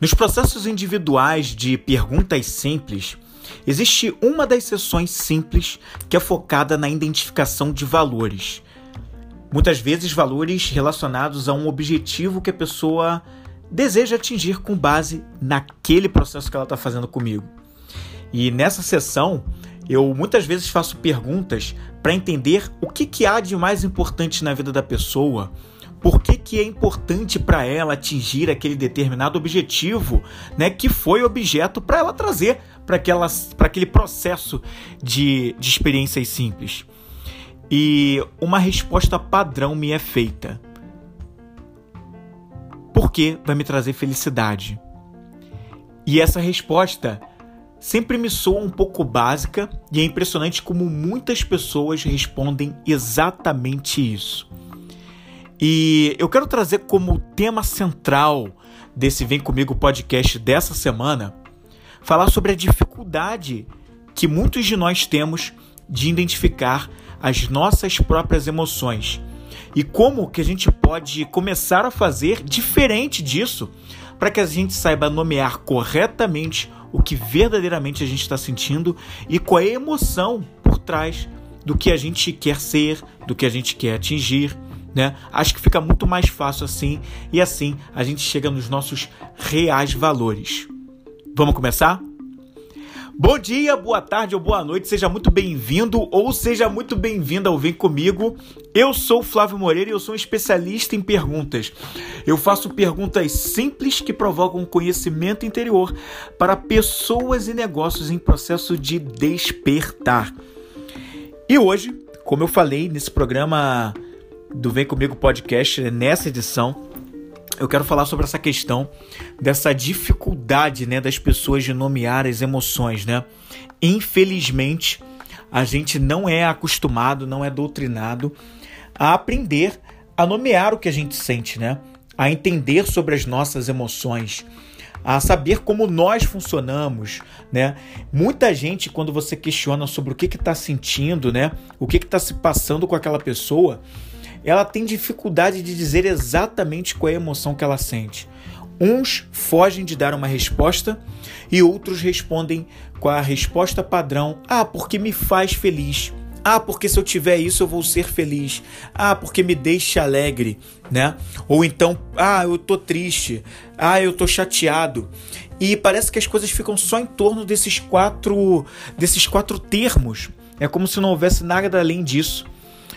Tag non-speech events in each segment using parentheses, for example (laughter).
Nos processos individuais de perguntas simples, existe uma das sessões simples que é focada na identificação de valores. Muitas vezes, valores relacionados a um objetivo que a pessoa deseja atingir com base naquele processo que ela está fazendo comigo. E nessa sessão, eu muitas vezes faço perguntas para entender o que, que há de mais importante na vida da pessoa por que, que é importante para ela atingir aquele determinado objetivo, né, que foi objeto para ela trazer para aquele processo de, de experiências simples. E uma resposta padrão me é feita. Porque vai me trazer felicidade. E essa resposta sempre me soa um pouco básica e é impressionante como muitas pessoas respondem exatamente isso. E eu quero trazer como tema central desse Vem Comigo podcast dessa semana falar sobre a dificuldade que muitos de nós temos de identificar as nossas próprias emoções e como que a gente pode começar a fazer diferente disso para que a gente saiba nomear corretamente o que verdadeiramente a gente está sentindo e qual é a emoção por trás do que a gente quer ser, do que a gente quer atingir né? Acho que fica muito mais fácil assim e assim a gente chega nos nossos reais valores. Vamos começar? Bom dia, boa tarde ou boa noite, seja muito bem-vindo ou seja muito bem-vinda ao Vem Comigo. Eu sou Flávio Moreira e eu sou um especialista em perguntas. Eu faço perguntas simples que provocam conhecimento interior para pessoas e negócios em processo de despertar. E hoje, como eu falei nesse programa do Vem Comigo Podcast, nessa edição, eu quero falar sobre essa questão dessa dificuldade né, das pessoas de nomear as emoções. Né? Infelizmente, a gente não é acostumado, não é doutrinado a aprender a nomear o que a gente sente, né? a entender sobre as nossas emoções, a saber como nós funcionamos, né? Muita gente, quando você questiona sobre o que está sentindo, né? O que está se passando com aquela pessoa, ela tem dificuldade de dizer exatamente qual é a emoção que ela sente. Uns fogem de dar uma resposta e outros respondem com a resposta padrão: ah, porque me faz feliz. Ah, porque se eu tiver isso eu vou ser feliz. Ah, porque me deixa alegre, né? Ou então, ah, eu tô triste. Ah, eu tô chateado. E parece que as coisas ficam só em torno desses quatro desses quatro termos. É como se não houvesse nada além disso.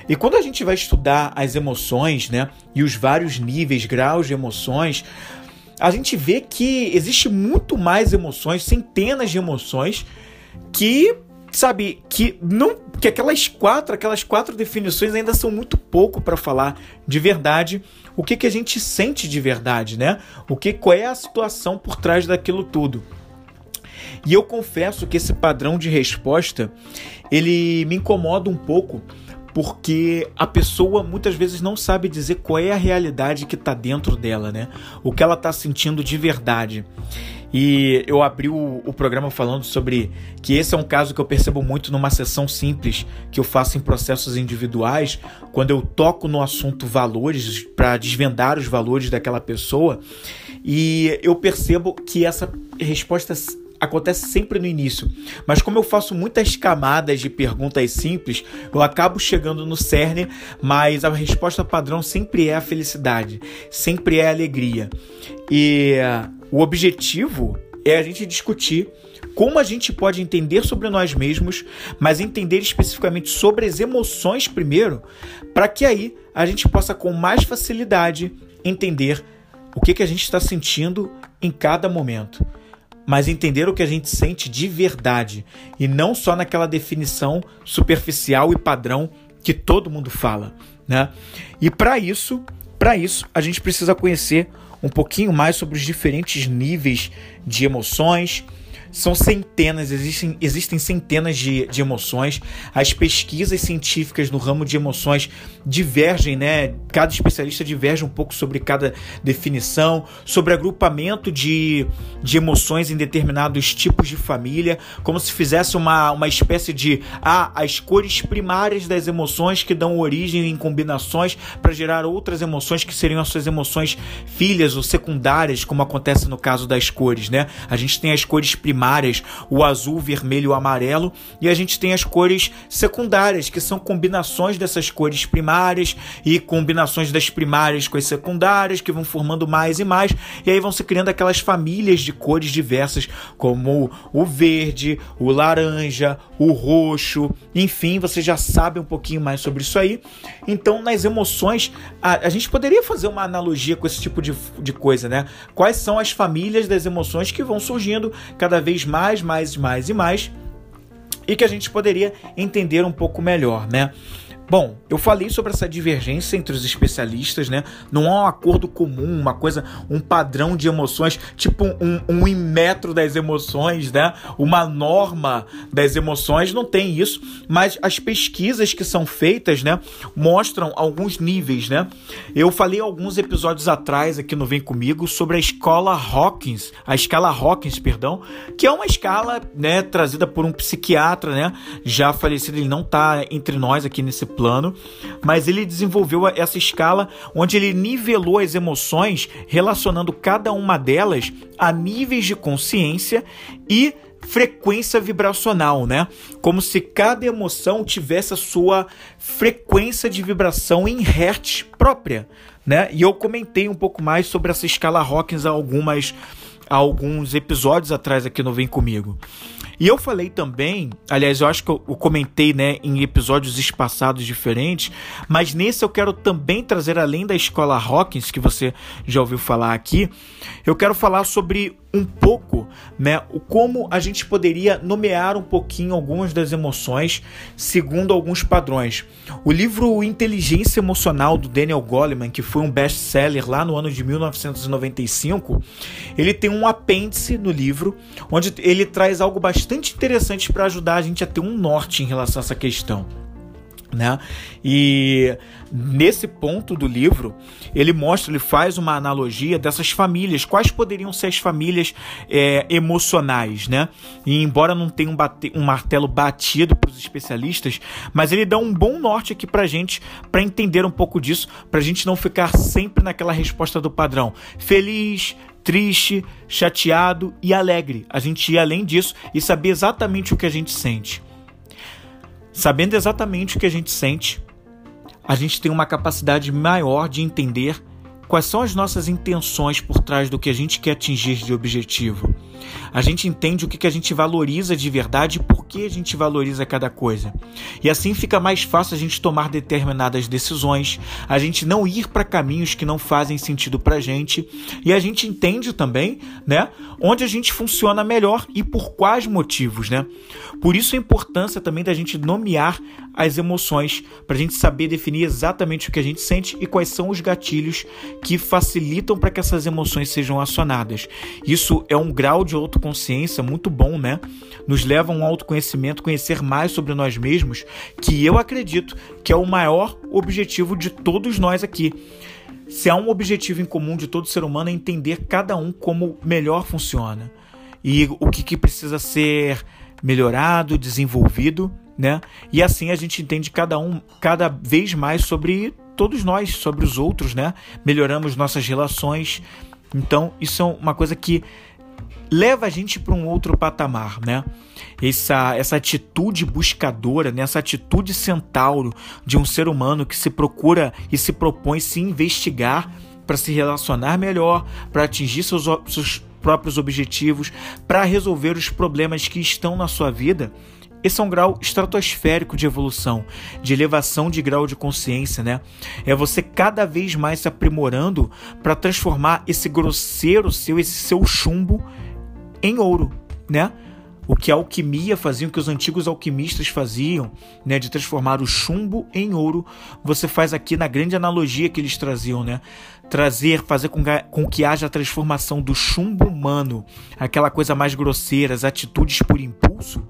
E quando a gente vai estudar as emoções, né, e os vários níveis, graus de emoções, a gente vê que existe muito mais emoções, centenas de emoções que, sabe, que não que aquelas quatro, aquelas quatro definições ainda são muito pouco para falar de verdade o que que a gente sente de verdade, né? O que qual é a situação por trás daquilo tudo. E eu confesso que esse padrão de resposta, ele me incomoda um pouco, porque a pessoa muitas vezes não sabe dizer qual é a realidade que está dentro dela, né? O que ela está sentindo de verdade. E eu abri o, o, programa falando sobre que esse é um caso que eu percebo muito numa sessão simples que eu faço em processos individuais, quando eu toco no assunto valores para desvendar os valores daquela pessoa, e eu percebo que essa resposta acontece sempre no início, mas como eu faço muitas camadas de perguntas simples, eu acabo chegando no cerne, mas a resposta padrão sempre é a felicidade, sempre é a alegria. E uh, o objetivo é a gente discutir como a gente pode entender sobre nós mesmos, mas entender especificamente sobre as emoções primeiro, para que aí a gente possa com mais facilidade entender o que, que a gente está sentindo em cada momento mas entender o que a gente sente de verdade e não só naquela definição superficial e padrão que todo mundo fala, né? E para isso, para isso, a gente precisa conhecer um pouquinho mais sobre os diferentes níveis de emoções, são centenas, existem, existem centenas de, de emoções. As pesquisas científicas no ramo de emoções divergem, né? Cada especialista diverge um pouco sobre cada definição, sobre agrupamento de, de emoções em determinados tipos de família, como se fizesse uma, uma espécie de ah, as cores primárias das emoções que dão origem em combinações para gerar outras emoções que seriam as suas emoções filhas ou secundárias, como acontece no caso das cores, né? A gente tem as cores primárias, o azul, vermelho e amarelo, e a gente tem as cores secundárias, que são combinações dessas cores primárias e combinações das primárias com as secundárias, que vão formando mais e mais, e aí vão se criando aquelas famílias de cores diversas, como o verde, o laranja, o roxo, enfim, você já sabe um pouquinho mais sobre isso aí. Então, nas emoções, a, a gente poderia fazer uma analogia com esse tipo de, de coisa, né? Quais são as famílias das emoções que vão surgindo cada vez mais, mais, mais e mais, e que a gente poderia entender um pouco melhor, né? Bom, eu falei sobre essa divergência entre os especialistas, né? Não há um acordo comum, uma coisa, um padrão de emoções, tipo um, um metro das emoções, né? Uma norma das emoções, não tem isso. Mas as pesquisas que são feitas, né? Mostram alguns níveis, né? Eu falei alguns episódios atrás aqui no Vem Comigo sobre a escola Hawkins, a escala Hawkins, perdão, que é uma escala, né? Trazida por um psiquiatra, né? Já falecido, ele não está entre nós aqui nesse plano, mas ele desenvolveu essa escala onde ele nivelou as emoções, relacionando cada uma delas a níveis de consciência e frequência vibracional, né? Como se cada emoção tivesse a sua frequência de vibração em hertz própria, né? E eu comentei um pouco mais sobre essa escala Hawkins há algumas há alguns episódios atrás aqui no Vem Comigo. E eu falei também, aliás, eu acho que eu, comentei né, em episódios espaçados diferentes, mas nesse eu quero também trazer, além da escola Hawkins, que você já ouviu falar aqui, eu quero falar sobre um pouco, né, o como a gente poderia nomear um pouquinho algumas das emoções segundo alguns padrões. O livro Inteligência Emocional do Daniel Goleman, que foi um best-seller lá no ano de 1995, ele tem um apêndice no livro onde ele traz algo bastante interessante para ajudar a gente a ter um norte em relação a essa questão. Né? E nesse ponto do livro, ele mostra, ele faz uma analogia dessas famílias, quais poderiam ser as famílias é, emocionais, né? E embora não tenha um, bate, um martelo batido para os especialistas, mas ele dá um bom norte aqui para gente, para entender um pouco disso, para a gente não ficar sempre naquela resposta do padrão: feliz, triste, chateado e alegre. A gente ir além disso e saber exatamente o que a gente sente. Sabendo exatamente o que a gente sente, a gente tem uma capacidade maior de entender quais são as nossas intenções por trás do que a gente quer atingir de objetivo. A gente entende o que a gente valoriza de verdade e por que a gente valoriza cada coisa. E assim fica mais fácil a gente tomar determinadas decisões, a gente não ir para caminhos que não fazem sentido para a gente e a gente entende também, né, onde a gente funciona melhor e por quais motivos, né? Por isso a importância também da gente nomear as emoções, para a gente saber definir exatamente o que a gente sente e quais são os gatilhos que facilitam para que essas emoções sejam acionadas. Isso é um grau de autoconsciência muito bom, né? Nos leva a um autoconhecimento, conhecer mais sobre nós mesmos, que eu acredito que é o maior objetivo de todos nós aqui. Se há um objetivo em comum de todo ser humano é entender cada um como melhor funciona e o que, que precisa ser melhorado, desenvolvido, né? E assim a gente entende cada um cada vez mais sobre todos nós, sobre os outros, né? Melhoramos nossas relações. Então, isso é uma coisa que leva a gente para um outro patamar, né? Essa, essa atitude buscadora, né? essa atitude centauro de um ser humano que se procura e se propõe se investigar para se relacionar melhor, para atingir seus, seus próprios objetivos, para resolver os problemas que estão na sua vida. Esse é um grau estratosférico de evolução, de elevação de grau de consciência, né? É você cada vez mais se aprimorando para transformar esse grosseiro seu, esse seu chumbo em ouro, né? o que a alquimia fazia, o que os antigos alquimistas faziam, né, de transformar o chumbo em ouro, você faz aqui na grande analogia que eles traziam, né? Trazer, fazer com que, com que haja a transformação do chumbo humano, aquela coisa mais grosseira, as atitudes por impulso,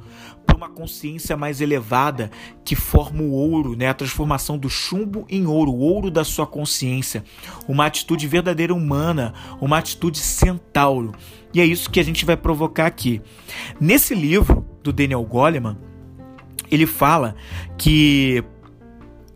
uma consciência mais elevada que forma o ouro, né? A transformação do chumbo em ouro, o ouro da sua consciência, uma atitude verdadeira humana, uma atitude centauro. E é isso que a gente vai provocar aqui. Nesse livro do Daniel Goleman, ele fala que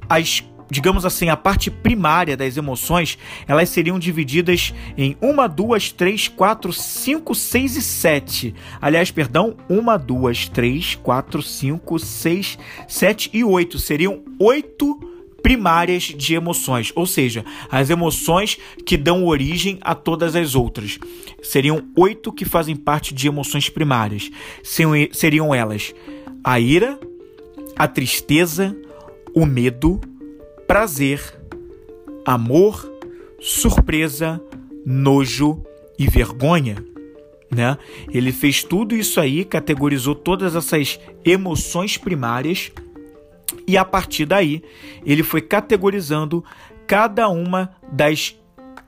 as digamos assim, a parte primária das emoções, elas seriam divididas em uma, duas, três, quatro, cinco, seis e sete. Aliás, perdão, uma, duas, três, quatro, cinco, seis, sete e oito. Seriam oito primárias de emoções, ou seja, as emoções que dão origem a todas as outras. Seriam oito que fazem parte de emoções primárias. Seriam elas a ira, a tristeza, o medo, prazer, amor, surpresa, nojo e vergonha. Né? Ele fez tudo isso aí, categorizou todas essas emoções primárias e a partir daí ele foi categorizando cada uma das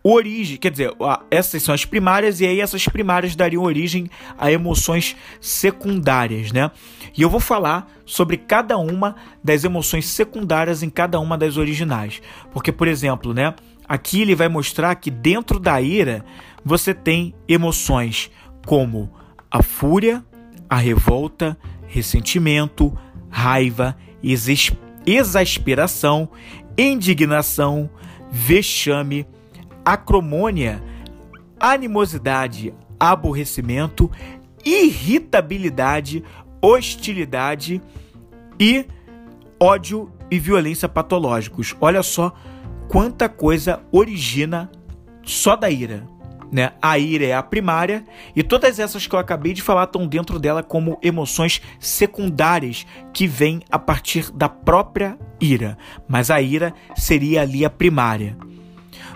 origens, quer dizer, essas são as primárias e aí essas primárias dariam origem a emoções secundárias, né? E eu vou falar sobre cada uma das emoções secundárias em cada uma das originais. Porque, por exemplo, né, aqui ele vai mostrar que dentro da ira você tem emoções como a fúria, a revolta, ressentimento, raiva, exasperação, indignação, vexame, acromônia, animosidade, aborrecimento, irritabilidade, hostilidade e ódio e violência patológicos. Olha só quanta coisa origina só da ira. Né? A ira é a primária e todas essas que eu acabei de falar estão dentro dela como emoções secundárias que vêm a partir da própria ira, mas a ira seria ali a primária.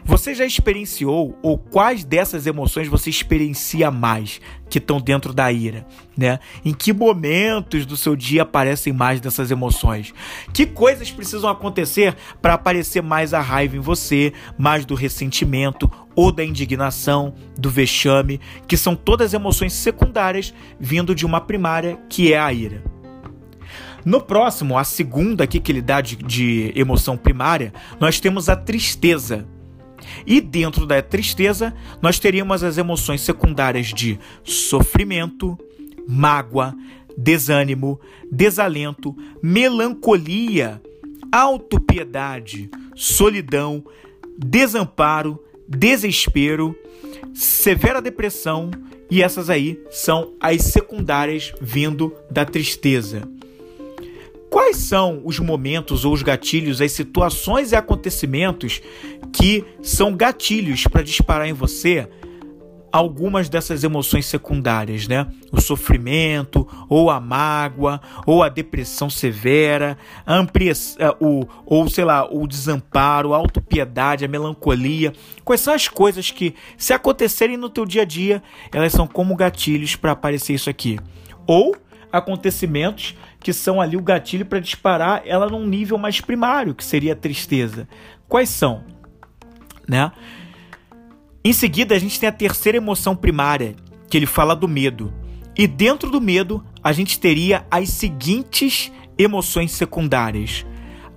Você já experienciou ou quais dessas emoções você experiencia mais que estão dentro da ira, né? Em que momentos do seu dia aparecem mais dessas emoções? Que coisas precisam acontecer para aparecer mais a raiva em você, mais do ressentimento ou da indignação, do vexame, que são todas emoções secundárias vindo de uma primária que é a ira. No próximo, a segunda aqui que ele dá de, de emoção primária, nós temos a tristeza e dentro da tristeza, nós teríamos as emoções secundárias de sofrimento, mágoa, desânimo, desalento, melancolia, autopiedade, solidão, desamparo, desespero, severa depressão, e essas aí são as secundárias vindo da tristeza. Quais são os momentos ou os gatilhos, as situações e acontecimentos que são gatilhos para disparar em você algumas dessas emoções secundárias, né? O sofrimento, ou a mágoa, ou a depressão severa, a é, o, ou sei lá, o desamparo, a autopiedade, a melancolia. Quais são as coisas que, se acontecerem no teu dia a dia, elas são como gatilhos para aparecer isso aqui? Ou acontecimentos que são ali o gatilho para disparar ela num nível mais primário, que seria a tristeza. Quais são? Né? Em seguida, a gente tem a terceira emoção primária, que ele fala do medo. E dentro do medo, a gente teria as seguintes emoções secundárias: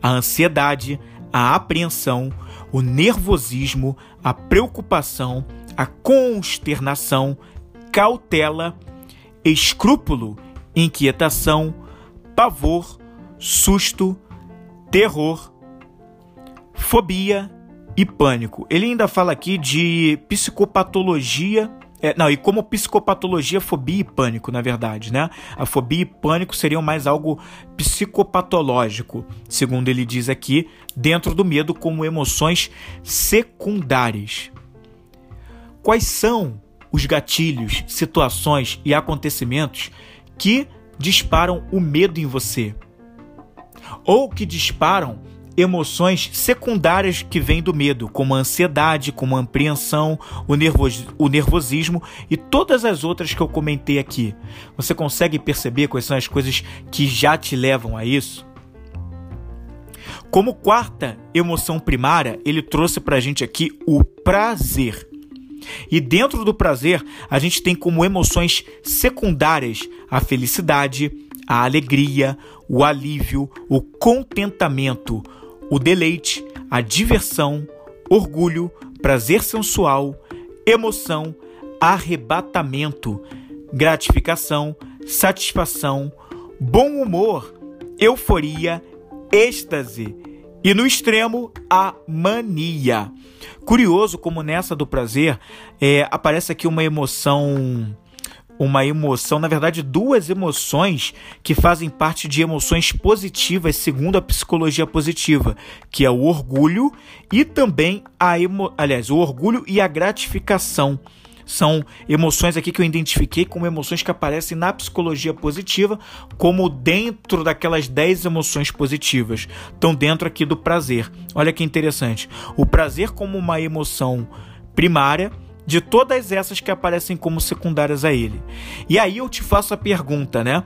a ansiedade, a apreensão, o nervosismo, a preocupação, a consternação, cautela, escrúpulo inquietação, pavor, susto, terror, fobia e pânico. Ele ainda fala aqui de psicopatologia. É, não, e como psicopatologia, fobia e pânico, na verdade, né? A fobia e pânico seriam mais algo psicopatológico, segundo ele diz aqui, dentro do medo como emoções secundárias. Quais são os gatilhos, situações e acontecimentos que disparam o medo em você, ou que disparam emoções secundárias que vêm do medo, como a ansiedade, como a apreensão, o, nervos, o nervosismo e todas as outras que eu comentei aqui. Você consegue perceber quais são as coisas que já te levam a isso? Como quarta emoção primária, ele trouxe para a gente aqui o prazer. E dentro do prazer, a gente tem como emoções secundárias a felicidade, a alegria, o alívio, o contentamento, o deleite, a diversão, orgulho, prazer sensual, emoção, arrebatamento, gratificação, satisfação, bom humor, euforia, êxtase e no extremo a mania. Curioso como nessa do prazer é, aparece aqui uma emoção uma emoção, na verdade, duas emoções que fazem parte de emoções positivas, segundo a psicologia positiva, que é o orgulho e também a emo... aliás, o orgulho e a gratificação. São emoções aqui que eu identifiquei como emoções que aparecem na psicologia positiva, como dentro daquelas 10 emoções positivas. Estão dentro aqui do prazer. Olha que interessante. O prazer como uma emoção primária de todas essas que aparecem como secundárias a ele. E aí eu te faço a pergunta, né?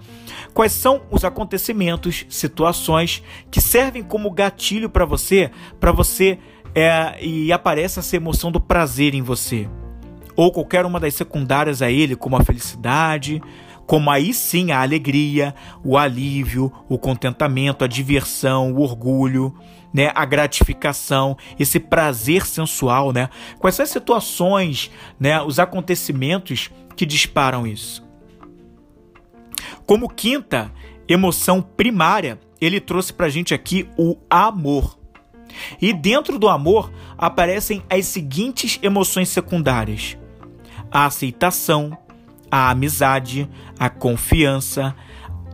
Quais são os acontecimentos, situações que servem como gatilho para você, para você é, e aparece essa emoção do prazer em você? Ou qualquer uma das secundárias a ele, como a felicidade, como aí sim a alegria, o alívio, o contentamento, a diversão, o orgulho né, a gratificação, esse prazer sensual, né? Quais são as situações, né, os acontecimentos que disparam isso? Como quinta emoção primária, ele trouxe pra gente aqui o amor. E dentro do amor aparecem as seguintes emoções secundárias: a aceitação, a amizade, a confiança,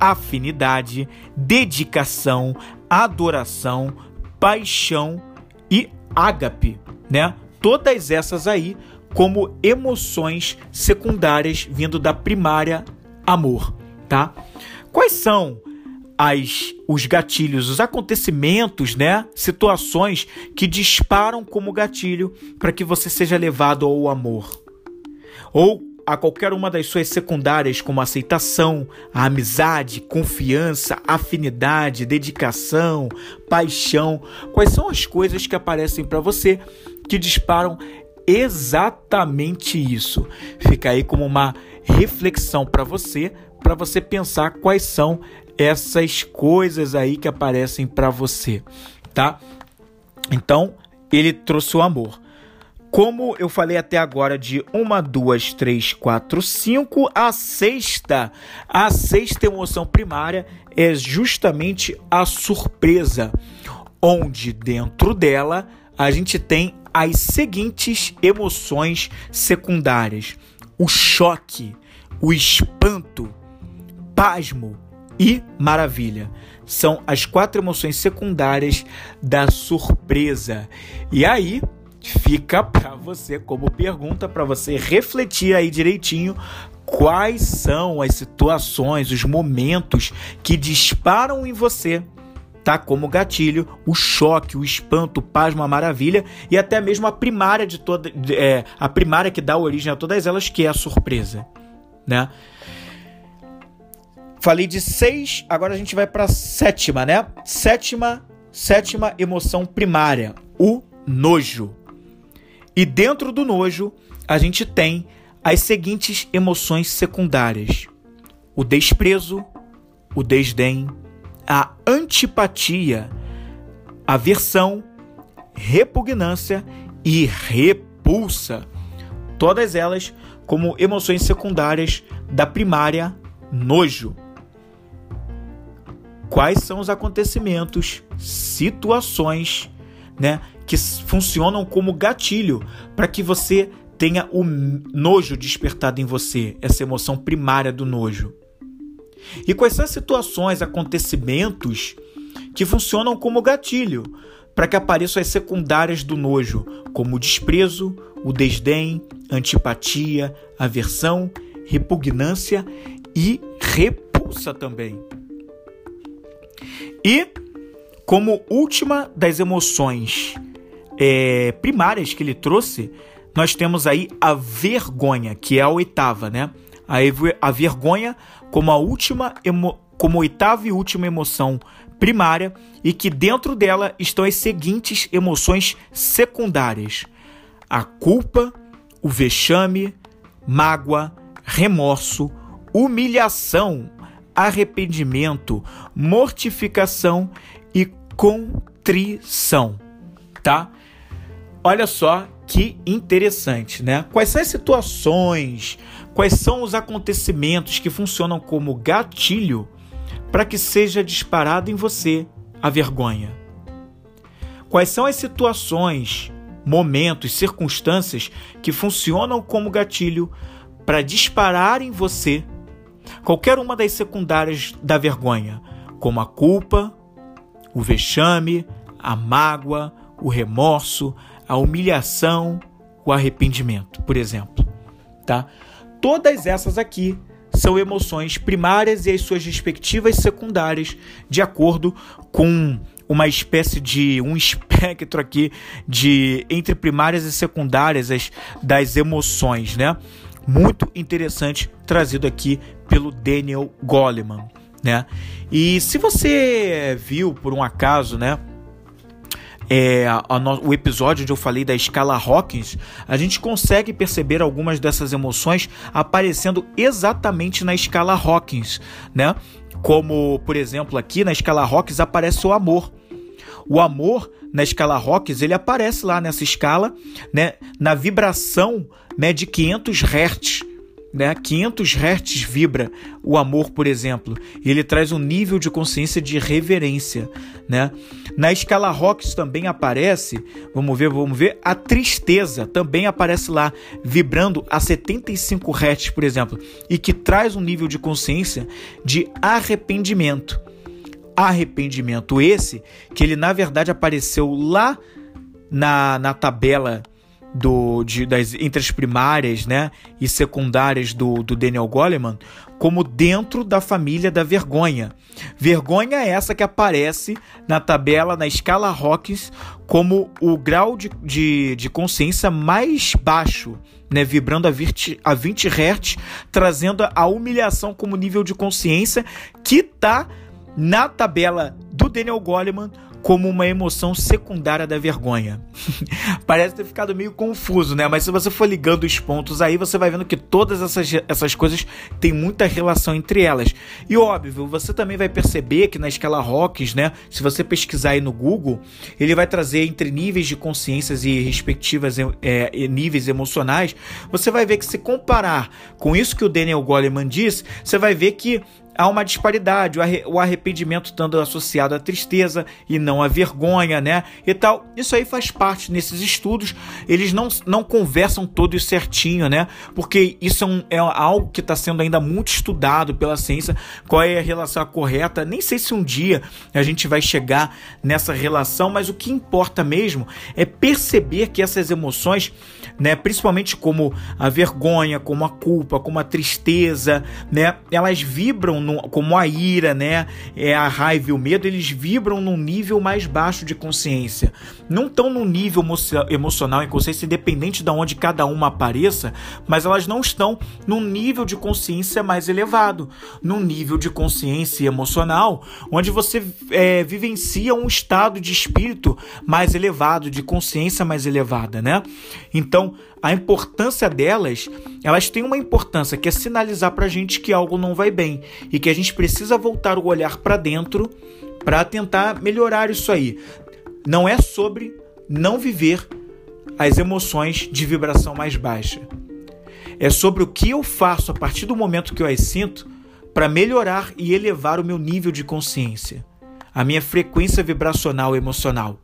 afinidade, dedicação, adoração, paixão e ágape, né? Todas essas aí como emoções secundárias vindo da primária amor, tá? Quais são as os gatilhos, os acontecimentos, né? Situações que disparam como gatilho para que você seja levado ao amor. Ou a qualquer uma das suas secundárias, como aceitação, amizade, confiança, afinidade, dedicação, paixão. Quais são as coisas que aparecem para você que disparam exatamente isso? Fica aí como uma reflexão para você, para você pensar quais são essas coisas aí que aparecem para você, tá? Então, ele trouxe o amor. Como eu falei até agora de uma, duas, três, quatro, cinco, a sexta, a sexta emoção primária é justamente a surpresa, onde dentro dela a gente tem as seguintes emoções secundárias: o choque, o espanto, pasmo e maravilha. São as quatro emoções secundárias da surpresa. E aí, fica para você como pergunta para você refletir aí direitinho quais são as situações, os momentos que disparam em você, tá? Como gatilho, o choque, o espanto, o pasmo, a maravilha e até mesmo a primária de toda, é, a primária que dá origem a todas elas, que é a surpresa, né? Falei de seis, agora a gente vai para sétima, né? Sétima, sétima emoção primária, o nojo. E dentro do nojo, a gente tem as seguintes emoções secundárias: o desprezo, o desdém, a antipatia, aversão, repugnância e repulsa. Todas elas como emoções secundárias da primária nojo. Quais são os acontecimentos, situações, né, que funcionam como gatilho para que você tenha o nojo despertado em você, essa emoção primária do nojo. E quais são as situações, acontecimentos que funcionam como gatilho para que apareçam as secundárias do nojo, como o desprezo, o desdém, antipatia, aversão, repugnância e repulsa também. E Como última das emoções é, primárias que ele trouxe, nós temos aí a vergonha, que é a oitava, né? A, a vergonha como a última emo, como oitava e última emoção primária e que dentro dela estão as seguintes emoções secundárias: a culpa, o vexame, mágoa, remorso, humilhação, arrependimento, mortificação e contrição, tá? Olha só que interessante, né? Quais são as situações, quais são os acontecimentos que funcionam como gatilho para que seja disparado em você a vergonha? Quais são as situações, momentos, circunstâncias que funcionam como gatilho para disparar em você qualquer uma das secundárias da vergonha, como a culpa, o vexame, a mágoa, o remorso, a humilhação, o arrependimento, por exemplo, tá? Todas essas aqui são emoções primárias e as suas respectivas secundárias, de acordo com uma espécie de um (laughs) espectro aqui de entre primárias e secundárias as, das emoções, né? Muito interessante trazido aqui pelo Daniel Goleman, né? E se você viu por um acaso, né, é, a, no, o episódio onde eu falei da escala Hawkins, a gente consegue perceber algumas dessas emoções aparecendo exatamente na escala Hawkins, né? Como, por exemplo, aqui na escala Hawkins aparece o amor. O amor na escala Hawkins, ele aparece lá nessa escala, né, na vibração né, de 500 Hz né? 500 Hz vibra o amor, por exemplo, e ele traz um nível de consciência de reverência, né? Na escala Rocks também aparece, vamos ver, vamos ver, a tristeza também aparece lá, vibrando a 75 Hz, por exemplo, e que traz um nível de consciência de arrependimento. Arrependimento esse que ele na verdade apareceu lá na, na tabela do, de, das, entre as primárias né, e secundárias do, do Daniel Goleman como dentro da família da vergonha. Vergonha é essa que aparece na tabela, na escala Hawkins, como o grau de, de, de consciência mais baixo, né, vibrando a 20, a 20 Hz, trazendo a humilhação como nível de consciência que está na tabela do Daniel Goleman como uma emoção secundária da vergonha. (laughs) Parece ter ficado meio confuso, né? Mas se você for ligando os pontos aí, você vai vendo que todas essas, essas coisas têm muita relação entre elas. E óbvio, você também vai perceber que na escala Rocks, né? Se você pesquisar aí no Google, ele vai trazer entre níveis de consciências e respectivas é, níveis emocionais. Você vai ver que se comparar com isso que o Daniel Goleman diz, você vai ver que há uma disparidade, o arrependimento estando associado à tristeza e não à vergonha, né? E tal. Isso aí faz parte nesses estudos, eles não, não conversam todos certinho, né? Porque isso é, um, é algo que está sendo ainda muito estudado pela ciência, qual é a relação correta. Nem sei se um dia a gente vai chegar nessa relação, mas o que importa mesmo é perceber que essas emoções, né, principalmente como a vergonha, como a culpa, como a tristeza, né, elas vibram no, como a ira, né, é a raiva e o medo, eles vibram num nível mais baixo de consciência. Não estão num nível emocional e consciência independente de onde cada uma apareça, mas elas não estão num nível de consciência mais elevado, num nível de consciência emocional, onde você é, vivencia um estado de espírito mais elevado, de consciência mais elevada, né? Então, a importância delas, elas têm uma importância que é sinalizar para a gente que algo não vai bem e que a gente precisa voltar o olhar para dentro para tentar melhorar isso aí. Não é sobre não viver as emoções de vibração mais baixa. É sobre o que eu faço a partir do momento que eu as sinto para melhorar e elevar o meu nível de consciência, a minha frequência vibracional emocional.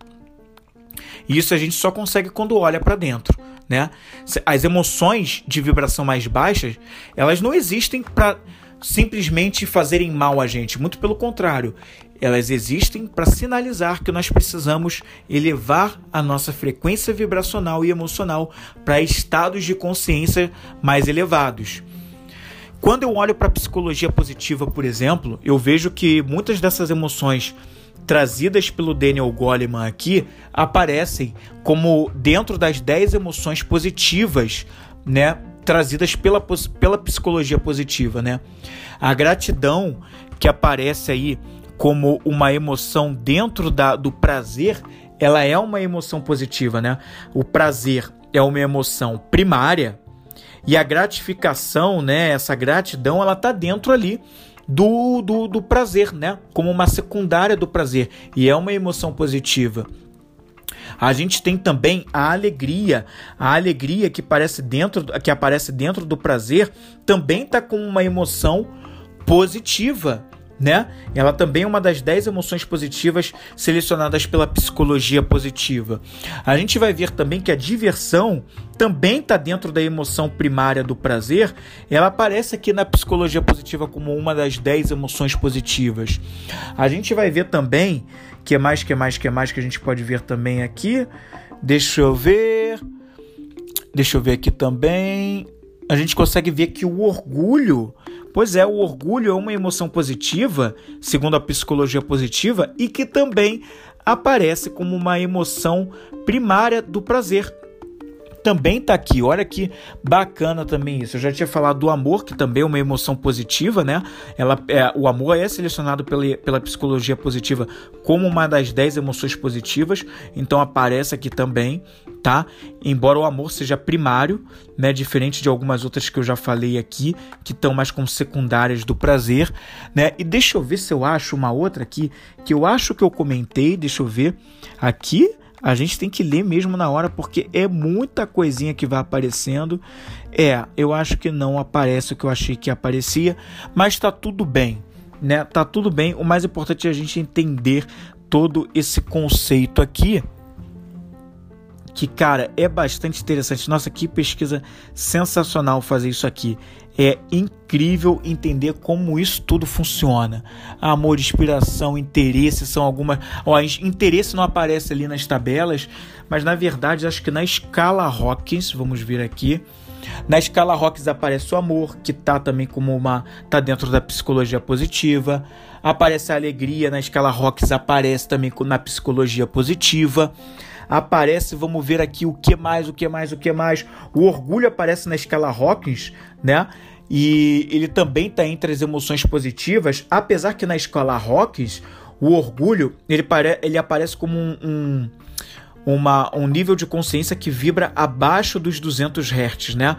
E isso a gente só consegue quando olha para dentro né? As emoções de vibração mais baixas, elas não existem para simplesmente fazerem mal a gente, muito pelo contrário, elas existem para sinalizar que nós precisamos elevar a nossa frequência vibracional e emocional para estados de consciência mais elevados. Quando eu olho para a psicologia positiva, por exemplo, eu vejo que muitas dessas emoções trazidas pelo Daniel Goleman aqui aparecem como dentro das 10 emoções positivas, né? Trazidas pela, pela psicologia positiva, né? A gratidão que aparece aí como uma emoção dentro da, do prazer, ela é uma emoção positiva, né? O prazer é uma emoção primária e a gratificação, né? Essa gratidão, ela tá dentro ali do, do, do prazer, né? Como uma secundária do prazer e é uma emoção positiva. A gente tem também a alegria, a alegria que aparece dentro, que aparece dentro do prazer, também está com uma emoção positiva né? Ela também é uma das 10 emoções positivas selecionadas pela psicologia positiva. A gente vai ver também que a diversão também está dentro da emoção primária do prazer. Ela aparece aqui na psicologia positiva como uma das 10 emoções positivas. A gente vai ver também que é mais, que é mais, que é mais que a gente pode ver também aqui. Deixa eu ver. Deixa eu ver aqui também. A gente consegue ver que o orgulho Pois é, o orgulho é uma emoção positiva, segundo a psicologia positiva, e que também aparece como uma emoção primária do prazer também tá aqui. Olha que bacana também isso. Eu já tinha falado do amor, que também é uma emoção positiva, né? Ela, é, o amor é selecionado pela, pela psicologia positiva como uma das 10 emoções positivas, então aparece aqui também, tá? Embora o amor seja primário, né? Diferente de algumas outras que eu já falei aqui, que estão mais como secundárias do prazer, né? E deixa eu ver se eu acho uma outra aqui, que eu acho que eu comentei, deixa eu ver. Aqui a gente tem que ler mesmo na hora porque é muita coisinha que vai aparecendo. É, eu acho que não aparece o que eu achei que aparecia, mas tá tudo bem, né? Tá tudo bem. O mais importante é a gente entender todo esse conceito aqui que, cara, é bastante interessante. Nossa, que pesquisa sensacional fazer isso aqui. É incrível entender como isso tudo funciona. Amor, inspiração, interesse são algumas. Ó, interesse não aparece ali nas tabelas, mas na verdade acho que na escala Hawkins, vamos ver aqui. Na escala Hawkins aparece o amor, que tá também como uma. tá dentro da psicologia positiva. Aparece a alegria, na escala Hawkins aparece também na psicologia positiva aparece, vamos ver aqui o que mais, o que mais, o que mais. O orgulho aparece na escala Hawkins, né? E ele também está entre as emoções positivas, apesar que na escala Hawkins, o orgulho ele, pare, ele aparece como um, um, uma, um nível de consciência que vibra abaixo dos 200 Hz, né?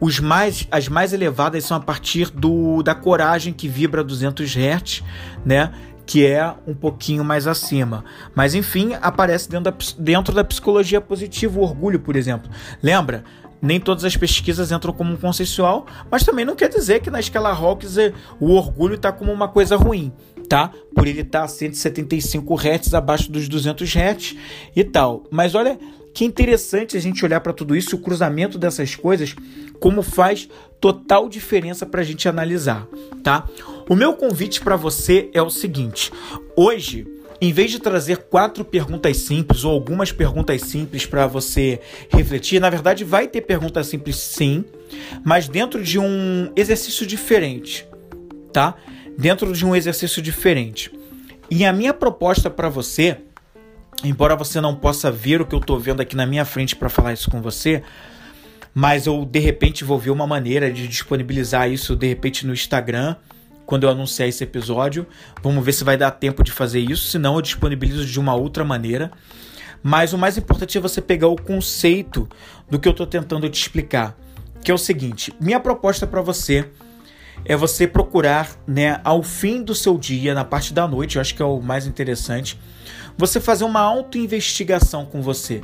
Os mais, as mais elevadas são a partir do, da coragem que vibra 200 Hz, né? Que é um pouquinho mais acima. Mas enfim, aparece dentro da, dentro da psicologia positiva o orgulho, por exemplo. Lembra? Nem todas as pesquisas entram como um consensual, mas também não quer dizer que na escala Hawkins o orgulho está como uma coisa ruim, tá? Por ele estar tá a 175 Hz abaixo dos 200 Hz e tal. Mas olha que interessante a gente olhar para tudo isso, o cruzamento dessas coisas, como faz total diferença para a gente analisar, tá? O meu convite para você é o seguinte: hoje, em vez de trazer quatro perguntas simples ou algumas perguntas simples para você refletir, na verdade vai ter perguntas simples sim, mas dentro de um exercício diferente, tá? Dentro de um exercício diferente. E a minha proposta para você, embora você não possa ver o que eu estou vendo aqui na minha frente para falar isso com você, mas eu de repente vou ver uma maneira de disponibilizar isso de repente no Instagram quando eu anunciar esse episódio. Vamos ver se vai dar tempo de fazer isso, senão eu disponibilizo de uma outra maneira. Mas o mais importante é você pegar o conceito do que eu estou tentando te explicar, que é o seguinte: minha proposta para você é você procurar, né, ao fim do seu dia, na parte da noite, eu acho que é o mais interessante, você fazer uma autoinvestigação com você.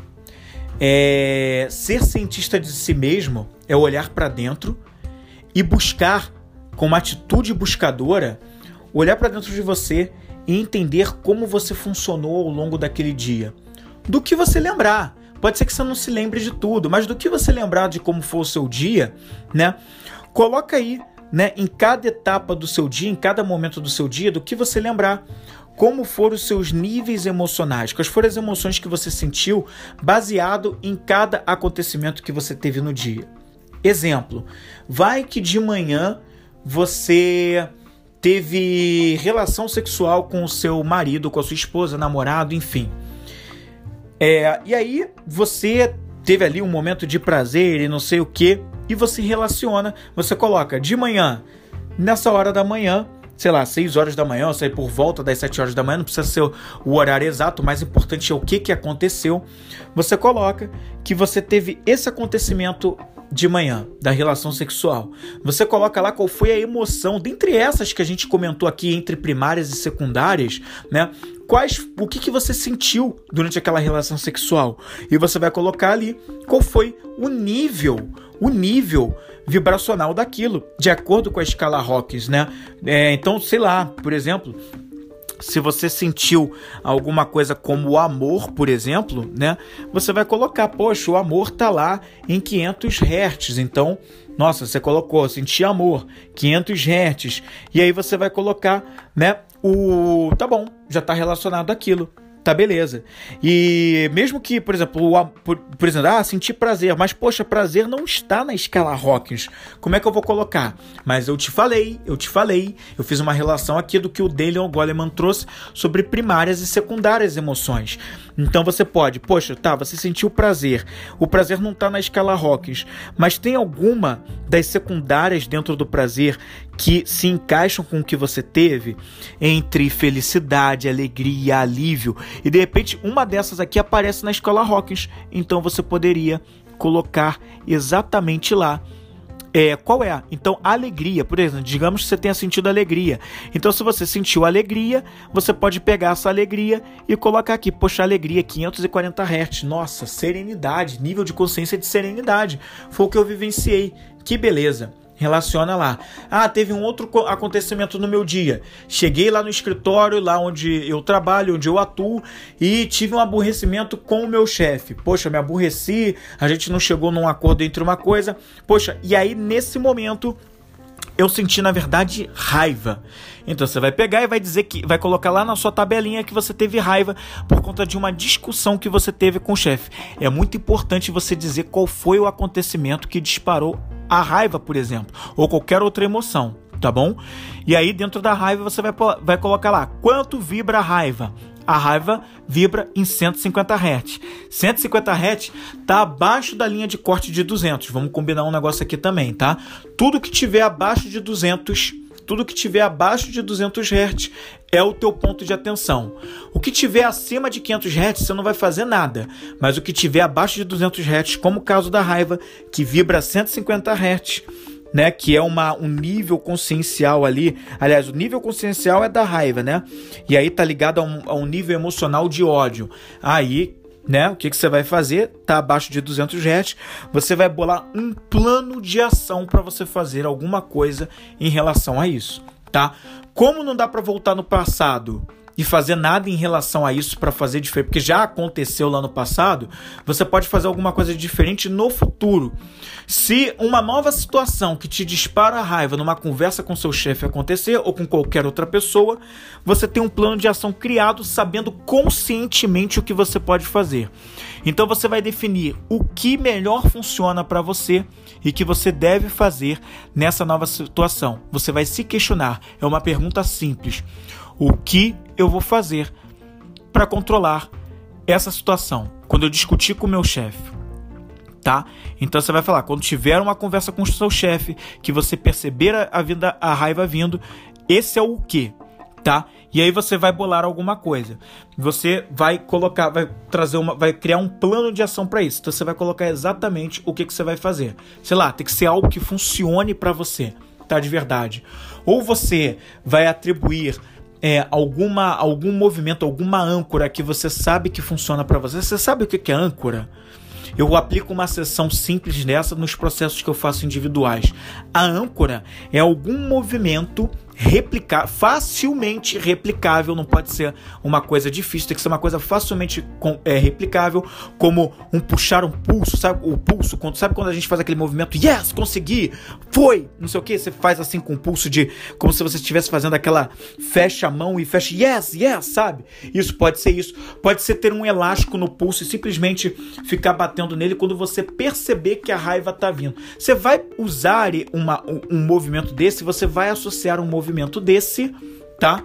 É, ser cientista de si mesmo é olhar para dentro e buscar com uma atitude buscadora, olhar para dentro de você e entender como você funcionou ao longo daquele dia. Do que você lembrar. Pode ser que você não se lembre de tudo, mas do que você lembrar de como foi o seu dia, né? Coloca aí, né, em cada etapa do seu dia, em cada momento do seu dia, do que você lembrar. Como foram os seus níveis emocionais? Quais foram as emoções que você sentiu baseado em cada acontecimento que você teve no dia? Exemplo: vai que de manhã você teve relação sexual com o seu marido, com a sua esposa, namorado, enfim. É, e aí você teve ali um momento de prazer e não sei o que, e você relaciona, você coloca de manhã, nessa hora da manhã, sei lá, 6 horas da manhã, seja, por volta das 7 horas da manhã, não precisa ser o horário exato, o mais importante é o que, que aconteceu. Você coloca que você teve esse acontecimento de manhã da relação sexual. Você coloca lá qual foi a emoção, dentre essas que a gente comentou aqui entre primárias e secundárias, né? Quais, o que, que você sentiu durante aquela relação sexual? E você vai colocar ali qual foi o nível, o nível vibracional daquilo, de acordo com a escala Rocks, né? É, então, sei lá, por exemplo, se você sentiu alguma coisa como o amor, por exemplo, né? Você vai colocar, poxa, o amor tá lá em 500 Hz. Então, nossa, você colocou, senti amor, 500 Hz. E aí você vai colocar, né? O tá bom, já tá relacionado àquilo tá beleza. E mesmo que, por exemplo, o, por, por, exemplo, ah, sentir prazer, mas poxa, prazer não está na escala Hawkins. Como é que eu vou colocar? Mas eu te falei, eu te falei, eu fiz uma relação aqui do que o Dalian Goleman trouxe sobre primárias e secundárias emoções. Então você pode, poxa, tá, você sentiu prazer. O prazer não está na escala Hawkins, mas tem alguma das secundárias dentro do prazer que se encaixam com o que você teve entre felicidade, alegria, alívio, e de repente uma dessas aqui aparece na escola Hawkins, então você poderia colocar exatamente lá é, qual é? Então, alegria, por exemplo, digamos que você tenha sentido alegria. Então, se você sentiu alegria, você pode pegar essa alegria e colocar aqui, poxa, alegria, 540 Hz. Nossa, serenidade, nível de consciência de serenidade. Foi o que eu vivenciei. Que beleza relaciona lá. Ah, teve um outro acontecimento no meu dia. Cheguei lá no escritório, lá onde eu trabalho, onde eu atuo, e tive um aborrecimento com o meu chefe. Poxa, me aborreci, a gente não chegou num acordo entre uma coisa. Poxa, e aí nesse momento eu senti na verdade raiva. Então você vai pegar e vai dizer que vai colocar lá na sua tabelinha que você teve raiva por conta de uma discussão que você teve com o chefe. É muito importante você dizer qual foi o acontecimento que disparou a raiva, por exemplo, ou qualquer outra emoção, tá bom? E aí dentro da raiva você vai, vai colocar lá quanto vibra a raiva. A raiva vibra em 150 Hz. 150 Hz está abaixo da linha de corte de 200. Vamos combinar um negócio aqui também, tá? Tudo que tiver abaixo de 200 tudo que tiver abaixo de 200 Hz é o teu ponto de atenção. O que tiver acima de 500 Hz você não vai fazer nada, mas o que tiver abaixo de 200 Hz, como o caso da raiva, que vibra 150 Hz, né, que é uma, um nível consciencial ali. Aliás, o nível consciencial é da raiva, né? E aí tá ligado a um, a um nível emocional de ódio. Aí né? O que, que você vai fazer? Tá abaixo de 200 Hz, você vai bolar um plano de ação para você fazer alguma coisa em relação a isso, tá? Como não dá para voltar no passado e fazer nada em relação a isso para fazer diferente, porque já aconteceu lá no passado, você pode fazer alguma coisa diferente no futuro. Se uma nova situação que te dispara a raiva numa conversa com seu chefe acontecer ou com qualquer outra pessoa, você tem um plano de ação criado sabendo conscientemente o que você pode fazer. Então você vai definir o que melhor funciona para você e que você deve fazer nessa nova situação. Você vai se questionar. É uma pergunta simples. O que eu vou fazer para controlar essa situação quando eu discutir com o meu chefe? Tá? Então você vai falar, quando tiver uma conversa com o seu chefe, que você perceber a, a, vida, a raiva vindo, esse é o que, tá? E aí você vai bolar alguma coisa. Você vai colocar, vai trazer uma, vai criar um plano de ação para isso. Então você vai colocar exatamente o que, que você vai fazer. Sei lá, tem que ser algo que funcione para você, tá? De verdade. Ou você vai atribuir é, alguma, algum movimento, alguma âncora que você sabe que funciona para você. Você sabe o que é âncora? Eu aplico uma sessão simples dessa nos processos que eu faço individuais. A âncora é algum movimento replicar, facilmente replicável, não pode ser uma coisa difícil, tem que ser uma coisa facilmente é, replicável, como um puxar um pulso, sabe? O pulso, quando, sabe quando a gente faz aquele movimento, yes, consegui, foi, não sei o que, você faz assim com o pulso de, como se você estivesse fazendo aquela, fecha a mão e fecha, yes, yes, sabe? Isso pode ser isso, pode ser ter um elástico no pulso e simplesmente ficar batendo nele quando você perceber que a raiva tá vindo. Você vai usar uma, um, um movimento desse, você vai associar um movimento movimento desse, tá?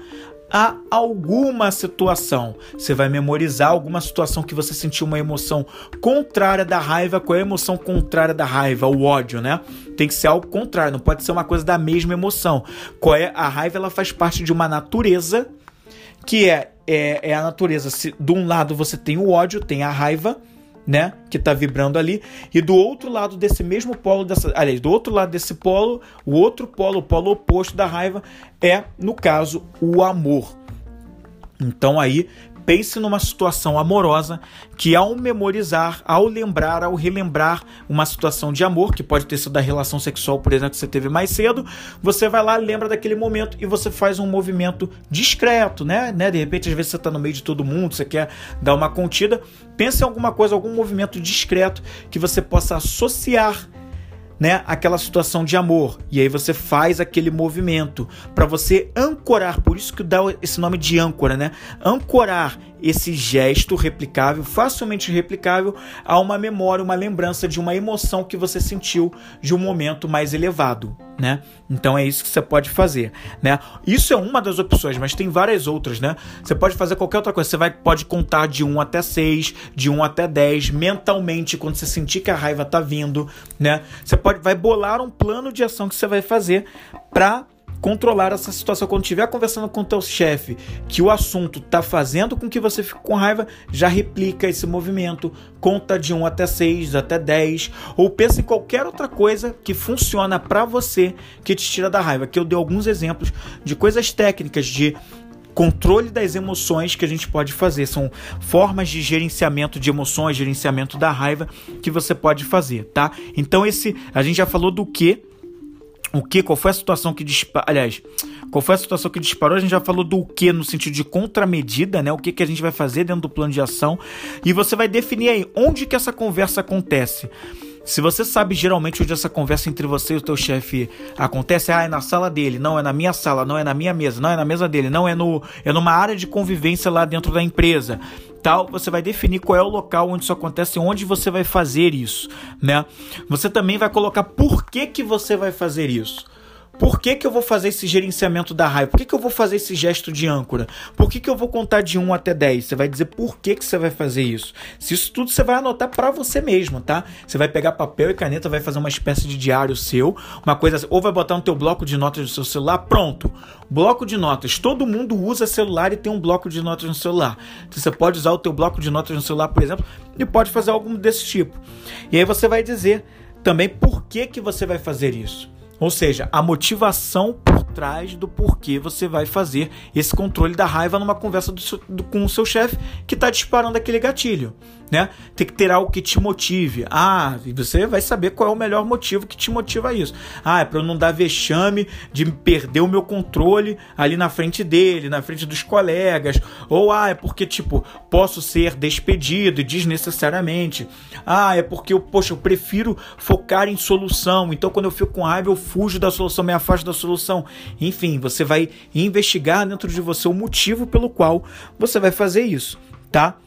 a alguma situação. Você vai memorizar alguma situação que você sentiu uma emoção contrária da raiva. Qual é a emoção contrária da raiva? O ódio, né? Tem que ser algo contrário, não pode ser uma coisa da mesma emoção. Qual é a raiva? Ela faz parte de uma natureza que é, é, é a natureza. Se de um lado você tem o ódio, tem a raiva, né, que está vibrando ali, e do outro lado desse mesmo polo dessa, aliás, do outro lado desse polo, o outro polo, o polo oposto da raiva é, no caso, o amor. Então aí pense numa situação amorosa que, ao memorizar, ao lembrar, ao relembrar uma situação de amor, que pode ter sido da relação sexual, por exemplo, que você teve mais cedo, você vai lá, lembra daquele momento e você faz um movimento discreto, né? né? De repente, às vezes você está no meio de todo mundo, você quer dar uma contida. Pense em alguma coisa, algum movimento discreto que você possa associar né, aquela situação de amor. E aí você faz aquele movimento para você ancorar, por isso que dá esse nome de âncora, né? Ancorar esse gesto replicável, facilmente replicável, a uma memória, uma lembrança de uma emoção que você sentiu de um momento mais elevado, né? Então é isso que você pode fazer, né? Isso é uma das opções, mas tem várias outras, né? Você pode fazer qualquer outra coisa. Você vai, pode contar de 1 até 6, de 1 até 10, mentalmente, quando você sentir que a raiva tá vindo, né? Você pode, vai bolar um plano de ação que você vai fazer para controlar essa situação. Quando estiver conversando com o teu chefe, que o assunto está fazendo com que você fique com raiva, já replica esse movimento, conta de 1 até 6, até 10, ou pensa em qualquer outra coisa que funciona para você, que te tira da raiva. Que eu dei alguns exemplos de coisas técnicas de controle das emoções que a gente pode fazer. São formas de gerenciamento de emoções, gerenciamento da raiva que você pode fazer, tá? Então esse, a gente já falou do que o que, qual foi a situação que disparou, aliás, qual foi a situação que disparou, a gente já falou do que no sentido de contramedida, né, o que, que a gente vai fazer dentro do plano de ação, e você vai definir aí onde que essa conversa acontece. Se você sabe geralmente onde essa conversa entre você e o teu chefe acontece, ah, é na sala dele, não é na minha sala, não é na minha mesa, não é na mesa dele, não é no é numa área de convivência lá dentro da empresa tal, você vai definir qual é o local onde isso acontece, onde você vai fazer isso, né? Você também vai colocar por que que você vai fazer isso. Por que, que eu vou fazer esse gerenciamento da raiva? Por que, que eu vou fazer esse gesto de âncora? Por que, que eu vou contar de 1 até 10? Você vai dizer por que, que você vai fazer isso. Se isso tudo você vai anotar para você mesmo, tá? Você vai pegar papel e caneta, vai fazer uma espécie de diário seu, uma coisa assim, ou vai botar no teu bloco de notas do seu celular, pronto. Bloco de notas. Todo mundo usa celular e tem um bloco de notas no celular. Então, você pode usar o teu bloco de notas no celular, por exemplo, e pode fazer algo desse tipo. E aí você vai dizer também por que, que você vai fazer isso. Ou seja, a motivação por trás do porquê você vai fazer esse controle da raiva numa conversa do seu, do, com o seu chefe que está disparando aquele gatilho né? Tem que ter algo que te motive. Ah, você vai saber qual é o melhor motivo que te motiva a isso. Ah, é para eu não dar vexame de perder o meu controle ali na frente dele, na frente dos colegas. Ou ah, é porque tipo, posso ser despedido desnecessariamente. Ah, é porque eu, poxa, eu prefiro focar em solução. Então quando eu fico com raiva, eu fujo da solução, me afasto da solução. Enfim, você vai investigar dentro de você o motivo pelo qual você vai fazer isso, tá?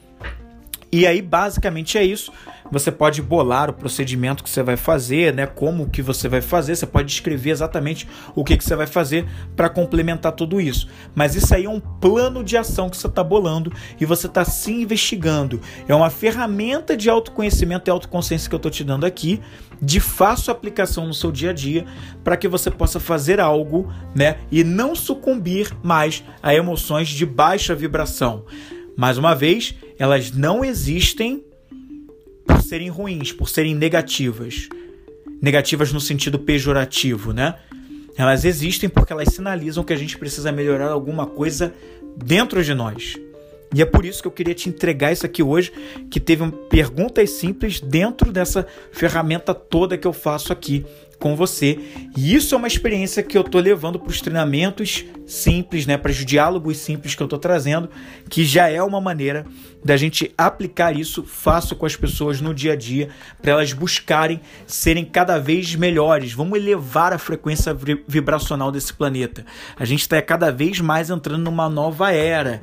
E aí, basicamente é isso. Você pode bolar o procedimento que você vai fazer, né? Como que você vai fazer. Você pode descrever exatamente o que, que você vai fazer para complementar tudo isso. Mas isso aí é um plano de ação que você está bolando e você está se investigando. É uma ferramenta de autoconhecimento e autoconsciência que eu estou te dando aqui, de fácil aplicação no seu dia a dia, para que você possa fazer algo, né? E não sucumbir mais a emoções de baixa vibração. Mais uma vez, elas não existem por serem ruins, por serem negativas. Negativas no sentido pejorativo, né? Elas existem porque elas sinalizam que a gente precisa melhorar alguma coisa dentro de nós. E é por isso que eu queria te entregar isso aqui hoje, que teve perguntas simples dentro dessa ferramenta toda que eu faço aqui com você. E isso é uma experiência que eu tô levando para os treinamentos simples, né, para os diálogos simples que eu tô trazendo, que já é uma maneira da gente aplicar isso fácil com as pessoas no dia a dia, para elas buscarem serem cada vez melhores. Vamos elevar a frequência vibracional desse planeta. A gente está cada vez mais entrando numa nova era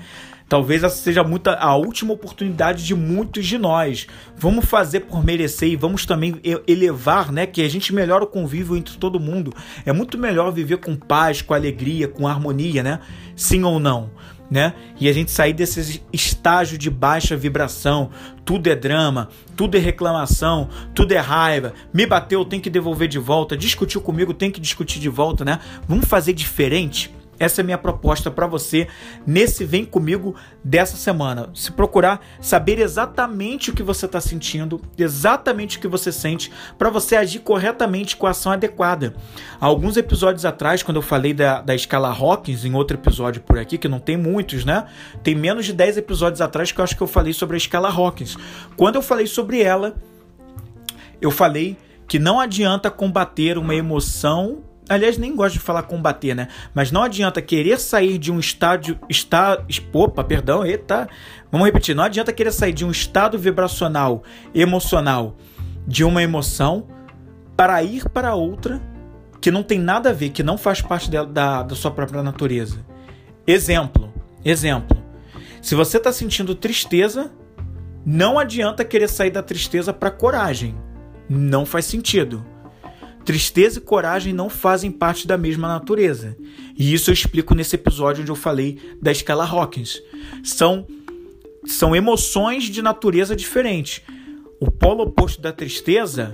Talvez essa seja muita, a última oportunidade de muitos de nós. Vamos fazer por merecer e vamos também elevar, né? Que a gente melhora o convívio entre todo mundo. É muito melhor viver com paz, com alegria, com harmonia, né? Sim ou não? Né? E a gente sair desse estágio de baixa vibração, tudo é drama, tudo é reclamação, tudo é raiva. Me bateu, tem que devolver de volta. Discutiu comigo, tem que discutir de volta, né? Vamos fazer diferente. Essa é a minha proposta para você nesse Vem Comigo dessa semana. Se procurar saber exatamente o que você está sentindo, exatamente o que você sente, para você agir corretamente com a ação adequada. Há alguns episódios atrás, quando eu falei da, da escala Hawkins, em outro episódio por aqui, que não tem muitos, né? Tem menos de 10 episódios atrás que eu acho que eu falei sobre a escala Hawkins. Quando eu falei sobre ela, eu falei que não adianta combater uma emoção Aliás, nem gosto de falar combater, né? Mas não adianta querer sair de um estádio. Está, opa, perdão, eita. Vamos repetir. Não adianta querer sair de um estado vibracional, emocional, de uma emoção, para ir para outra que não tem nada a ver, que não faz parte da, da, da sua própria natureza. Exemplo. Exemplo. Se você está sentindo tristeza, não adianta querer sair da tristeza para coragem. Não faz sentido. Tristeza e coragem não fazem parte da mesma natureza. E isso eu explico nesse episódio onde eu falei da escala Hawkins. São, são emoções de natureza diferente. O polo oposto da tristeza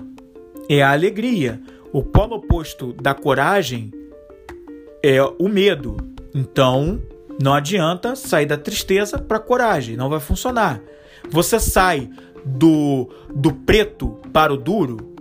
é a alegria. O polo oposto da coragem é o medo. Então, não adianta sair da tristeza para coragem, não vai funcionar. Você sai do, do preto para o duro,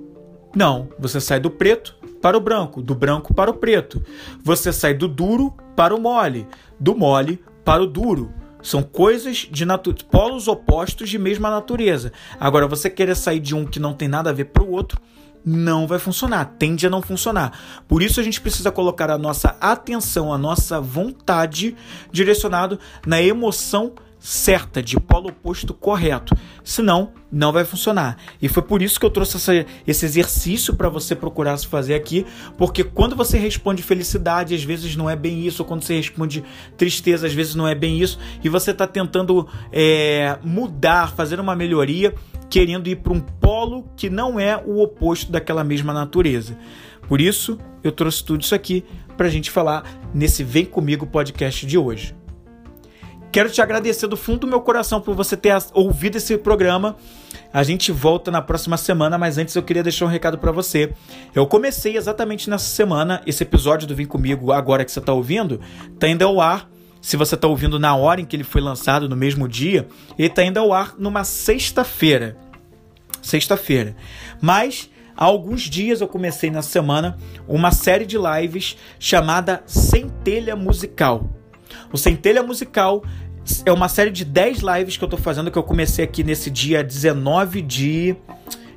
não, você sai do preto para o branco, do branco para o preto. Você sai do duro para o mole, do mole para o duro. São coisas de polos opostos de mesma natureza. Agora, você querer sair de um que não tem nada a ver para o outro, não vai funcionar, tende a não funcionar. Por isso a gente precisa colocar a nossa atenção, a nossa vontade direcionado na emoção certa, de polo oposto correto. Senão, não vai funcionar. E foi por isso que eu trouxe essa, esse exercício para você procurar se fazer aqui, porque quando você responde felicidade, às vezes não é bem isso, quando você responde tristeza, às vezes não é bem isso, e você está tentando é, mudar, fazer uma melhoria, querendo ir para um polo que não é o oposto daquela mesma natureza. Por isso, eu trouxe tudo isso aqui para a gente falar nesse Vem Comigo podcast de hoje. Quero te agradecer do fundo do meu coração por você ter ouvido esse programa. A gente volta na próxima semana, mas antes eu queria deixar um recado para você. Eu comecei exatamente nessa semana esse episódio do Vem Comigo, agora que você está ouvindo, tá indo ao ar. Se você está ouvindo na hora em que ele foi lançado, no mesmo dia, ele tá indo ao ar numa sexta-feira. Sexta-feira. Mas Há alguns dias eu comecei na semana uma série de lives chamada Centelha Musical. O Centelha Musical é uma série de 10 lives que eu tô fazendo, que eu comecei aqui nesse dia 19 de.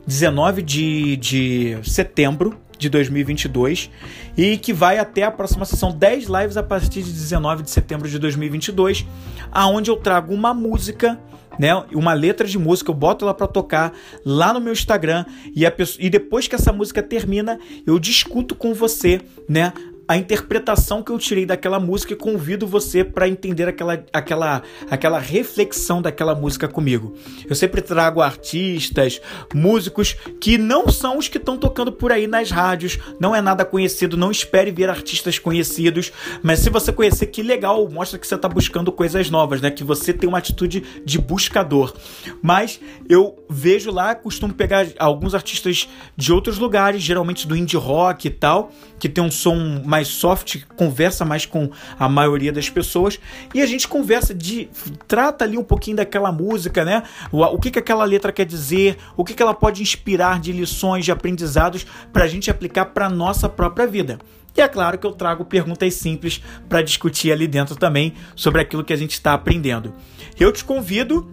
19 de, de setembro de 2022 e que vai até a próxima sessão 10 lives a partir de 19 de setembro de 2022, aonde eu trago uma música, né, uma letra de música, eu boto ela para tocar lá no meu Instagram e, a pessoa, e depois que essa música termina, eu discuto com você, né, a interpretação que eu tirei daquela música e convido você para entender aquela, aquela, aquela reflexão daquela música comigo. Eu sempre trago artistas, músicos que não são os que estão tocando por aí nas rádios, não é nada conhecido, não espere ver artistas conhecidos, mas se você conhecer, que legal, mostra que você está buscando coisas novas, né? Que você tem uma atitude de buscador. Mas eu vejo lá, costumo pegar alguns artistas de outros lugares, geralmente do indie rock e tal, que tem um som mais mais soft, conversa mais com a maioria das pessoas e a gente conversa de trata ali um pouquinho daquela música, né? O, o que que aquela letra quer dizer, o que que ela pode inspirar de lições, de aprendizados para a gente aplicar para nossa própria vida. E é claro que eu trago perguntas simples para discutir ali dentro também sobre aquilo que a gente está aprendendo. Eu te convido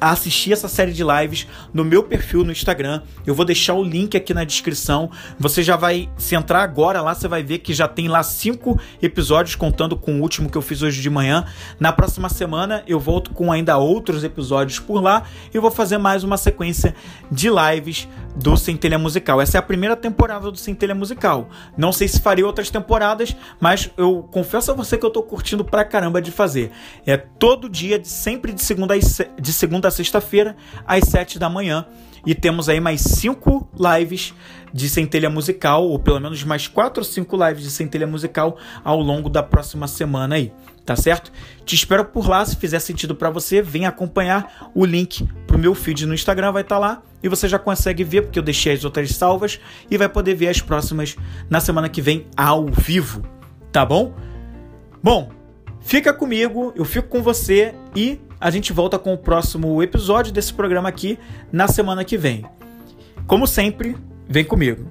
a assistir essa série de lives no meu perfil no Instagram. Eu vou deixar o link aqui na descrição. Você já vai se entrar agora lá, você vai ver que já tem lá cinco episódios, contando com o último que eu fiz hoje de manhã. Na próxima semana eu volto com ainda outros episódios por lá e vou fazer mais uma sequência de lives do Centelha Musical. Essa é a primeira temporada do Centelha Musical. Não sei se farei outras temporadas, mas eu confesso a você que eu tô curtindo pra caramba de fazer. É todo dia, sempre de segunda, de segunda a sexta-feira, às sete da manhã. E temos aí mais cinco lives de centelha musical, ou pelo menos mais quatro ou cinco lives de centelha musical ao longo da próxima semana aí, tá certo? Te espero por lá, se fizer sentido para você, vem acompanhar o link pro meu feed no Instagram, vai estar tá lá e você já consegue ver, porque eu deixei as outras salvas, e vai poder ver as próximas na semana que vem ao vivo, tá bom? Bom, fica comigo, eu fico com você e a gente volta com o próximo episódio desse programa aqui na semana que vem. Como sempre, vem comigo.